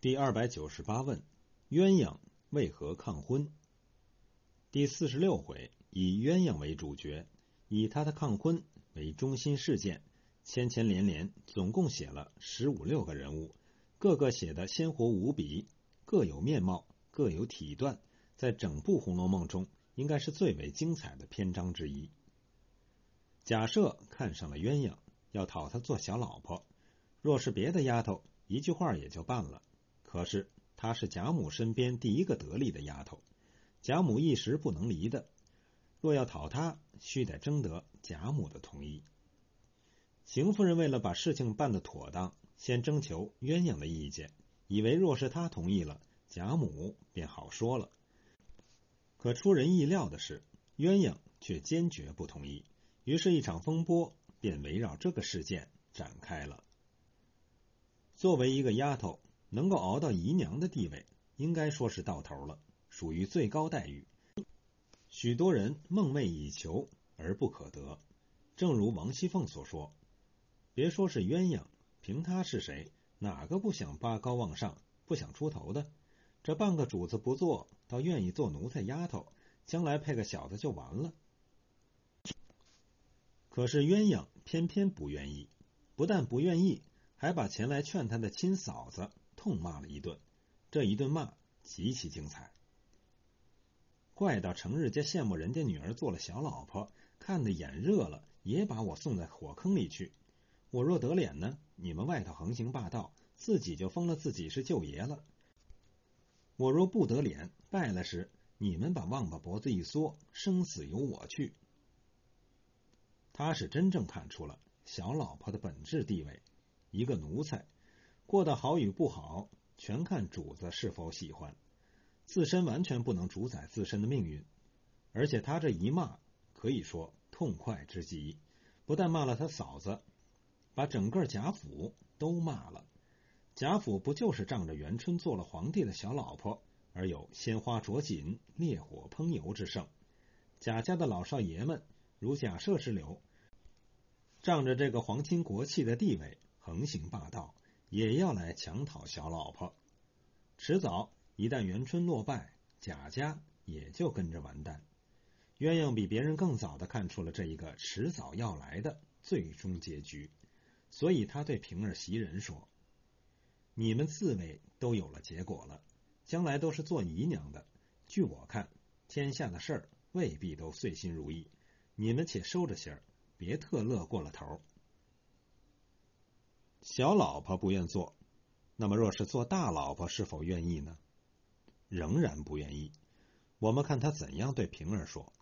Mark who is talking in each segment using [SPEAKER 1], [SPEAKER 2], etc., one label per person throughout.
[SPEAKER 1] 第二百九十八问：鸳鸯为何抗婚？第四十六回以鸳鸯为主角，以他的抗婚为中心事件，牵牵连连，总共写了十五六个人物，个个写得鲜活无比，各有面貌，各有体段，在整部《红楼梦》中，应该是最为精彩的篇章之一。贾赦看上了鸳鸯，要讨她做小老婆。若是别的丫头，一句话也就办了。可是她是贾母身边第一个得力的丫头，贾母一时不能离的。若要讨她，须得征得贾母的同意。邢夫人为了把事情办得妥当，先征求鸳鸯的意见，以为若是她同意了，贾母便好说了。可出人意料的是，鸳鸯却坚决不同意。于是，一场风波便围绕这个事件展开了。作为一个丫头。能够熬到姨娘的地位，应该说是到头了，属于最高待遇。许多人梦寐以求而不可得，正如王熙凤所说：“别说是鸳鸯，凭她是谁，哪个不想拔高望上，不想出头的？这半个主子不做，倒愿意做奴才丫头，将来配个小的就完了。”可是鸳鸯偏偏不愿意，不但不愿意，还把前来劝她的亲嫂子。痛骂了一顿，这一顿骂极其精彩。怪到成日家羡慕人家女儿做了小老婆，看得眼热了，也把我送在火坑里去。我若得脸呢，你们外头横行霸道，自己就封了自己是舅爷了；我若不得脸，败了时，你们把旺把脖子一缩，生死由我去。他是真正看出了小老婆的本质地位，一个奴才。过得好与不好，全看主子是否喜欢，自身完全不能主宰自身的命运。而且他这一骂，可以说痛快之极，不但骂了他嫂子，把整个贾府都骂了。贾府不就是仗着元春做了皇帝的小老婆，而有鲜花着锦、烈火烹油之盛？贾家的老少爷们，如贾赦之流，仗着这个皇亲国戚的地位，横行霸道。也要来强讨小老婆，迟早一旦元春落败，贾家也就跟着完蛋。鸳鸯比别人更早的看出了这一个迟早要来的最终结局，所以他对平儿袭人说：“你们四位都有了结果了，将来都是做姨娘的。据我看，天下的事儿未必都遂心如意，你们且收着心儿，别特乐过了头。”小老婆不愿做，那么若是做大老婆，是否愿意呢？仍然不愿意。我们看他怎样对平儿说。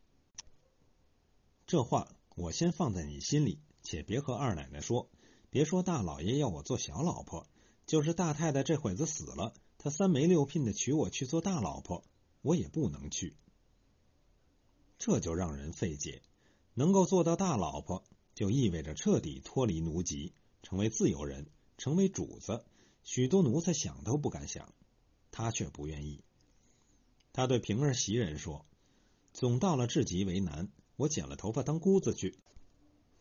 [SPEAKER 1] 这话我先放在你心里，且别和二奶奶说。别说大老爷要我做小老婆，就是大太太这会子死了，他三媒六聘的娶我去做大老婆，我也不能去。这就让人费解。能够做到大老婆，就意味着彻底脱离奴籍。成为自由人，成为主子，许多奴才想都不敢想，他却不愿意。他对平儿袭人说：“总到了至极为难，我剪了头发当姑子去，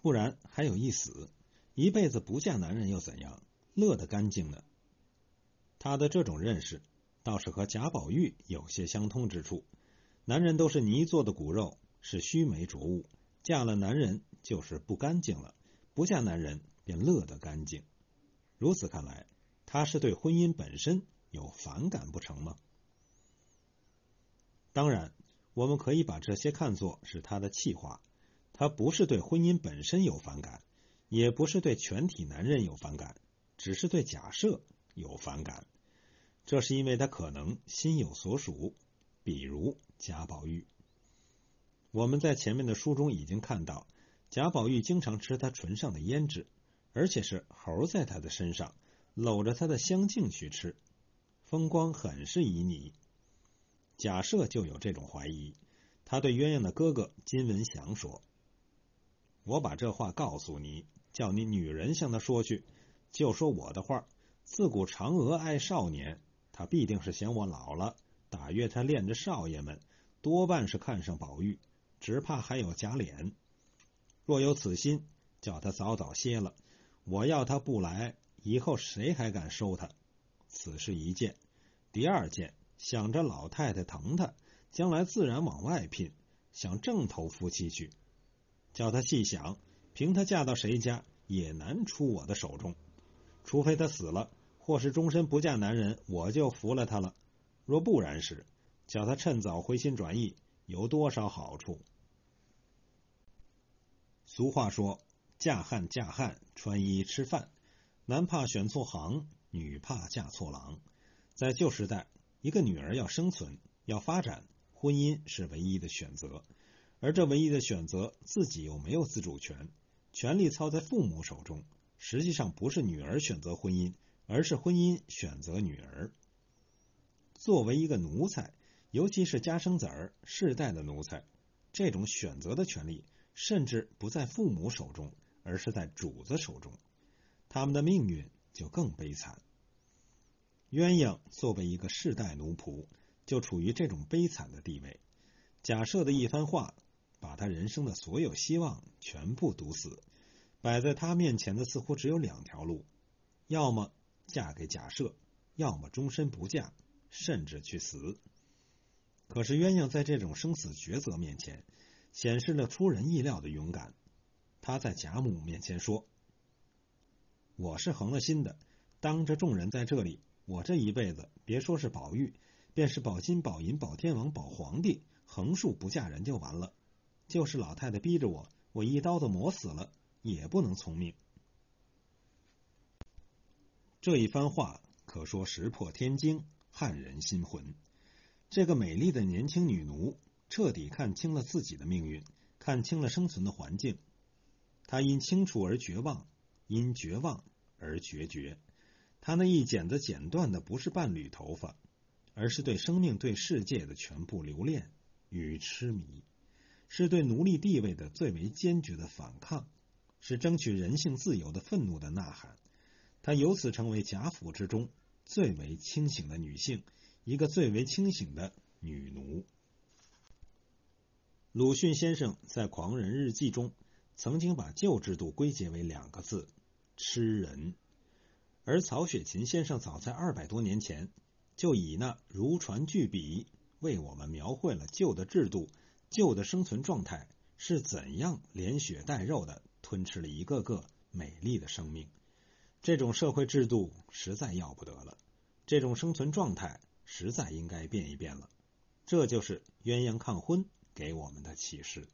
[SPEAKER 1] 不然还有一死。一辈子不嫁男人又怎样？乐得干净呢。”他的这种认识，倒是和贾宝玉有些相通之处。男人都是泥做的骨肉，是须眉浊物，嫁了男人就是不干净了，不嫁男人。便乐得干净。如此看来，他是对婚姻本身有反感不成吗？当然，我们可以把这些看作是他的气话。他不是对婚姻本身有反感，也不是对全体男人有反感，只是对假设有反感。这是因为他可能心有所属，比如贾宝玉。我们在前面的书中已经看到，贾宝玉经常吃他唇上的胭脂。而且是猴在他的身上搂着他的香镜去吃，风光很是旖旎。假设就有这种怀疑，他对鸳鸯的哥哥金文祥说：“我把这话告诉你，叫你女人向他说去，就说我的话。自古嫦娥爱少年，他必定是嫌我老了。打月他恋着少爷们，多半是看上宝玉，只怕还有假脸。若有此心，叫他早早歇了。”我要他不来，以后谁还敢收他？此事一件；第二件，想着老太太疼他，将来自然往外聘，想正头夫妻去。叫他细想，凭他嫁到谁家，也难出我的手中。除非他死了，或是终身不嫁男人，我就服了他了。若不然时，叫他趁早回心转意，有多少好处？俗话说：“嫁汉嫁汉，穿衣吃饭，男怕选错行，女怕嫁错郎。”在旧时代，一个女儿要生存、要发展，婚姻是唯一的选择。而这唯一的选择，自己又没有自主权，权力操在父母手中。实际上，不是女儿选择婚姻，而是婚姻选择女儿。作为一个奴才，尤其是家生子儿、世代的奴才，这种选择的权利，甚至不在父母手中，而是在主子手中。他们的命运就更悲惨。鸳鸯作为一个世代奴仆，就处于这种悲惨的地位。假设的一番话。把他人生的所有希望全部堵死，摆在他面前的似乎只有两条路：要么嫁给假设，要么终身不嫁，甚至去死。可是鸳鸯在这种生死抉择面前，显示了出人意料的勇敢。他在贾母面前说：“我是横了心的，当着众人在这里，我这一辈子别说是宝玉，便是宝金、宝银、宝天王、宝皇帝，横竖不嫁人就完了。”就是老太太逼着我，我一刀子磨死了也不能从命。这一番话可说石破天惊，撼人心魂。这个美丽的年轻女奴彻底看清了自己的命运，看清了生存的环境。她因清楚而绝望，因绝望而决绝。她那一剪子剪断的不是半缕头发，而是对生命、对世界的全部留恋与痴迷。是对奴隶地位的最为坚决的反抗，是争取人性自由的愤怒的呐喊。她由此成为贾府之中最为清醒的女性，一个最为清醒的女奴。鲁迅先生在《狂人日记》中曾经把旧制度归结为两个字：吃人。而曹雪芹先生早在二百多年前就以那如传巨笔为我们描绘了旧的制度。旧的生存状态是怎样连血带肉的吞吃了一个个美丽的生命？这种社会制度实在要不得了，这种生存状态实在应该变一变了。这就是鸳鸯抗婚给我们的启示。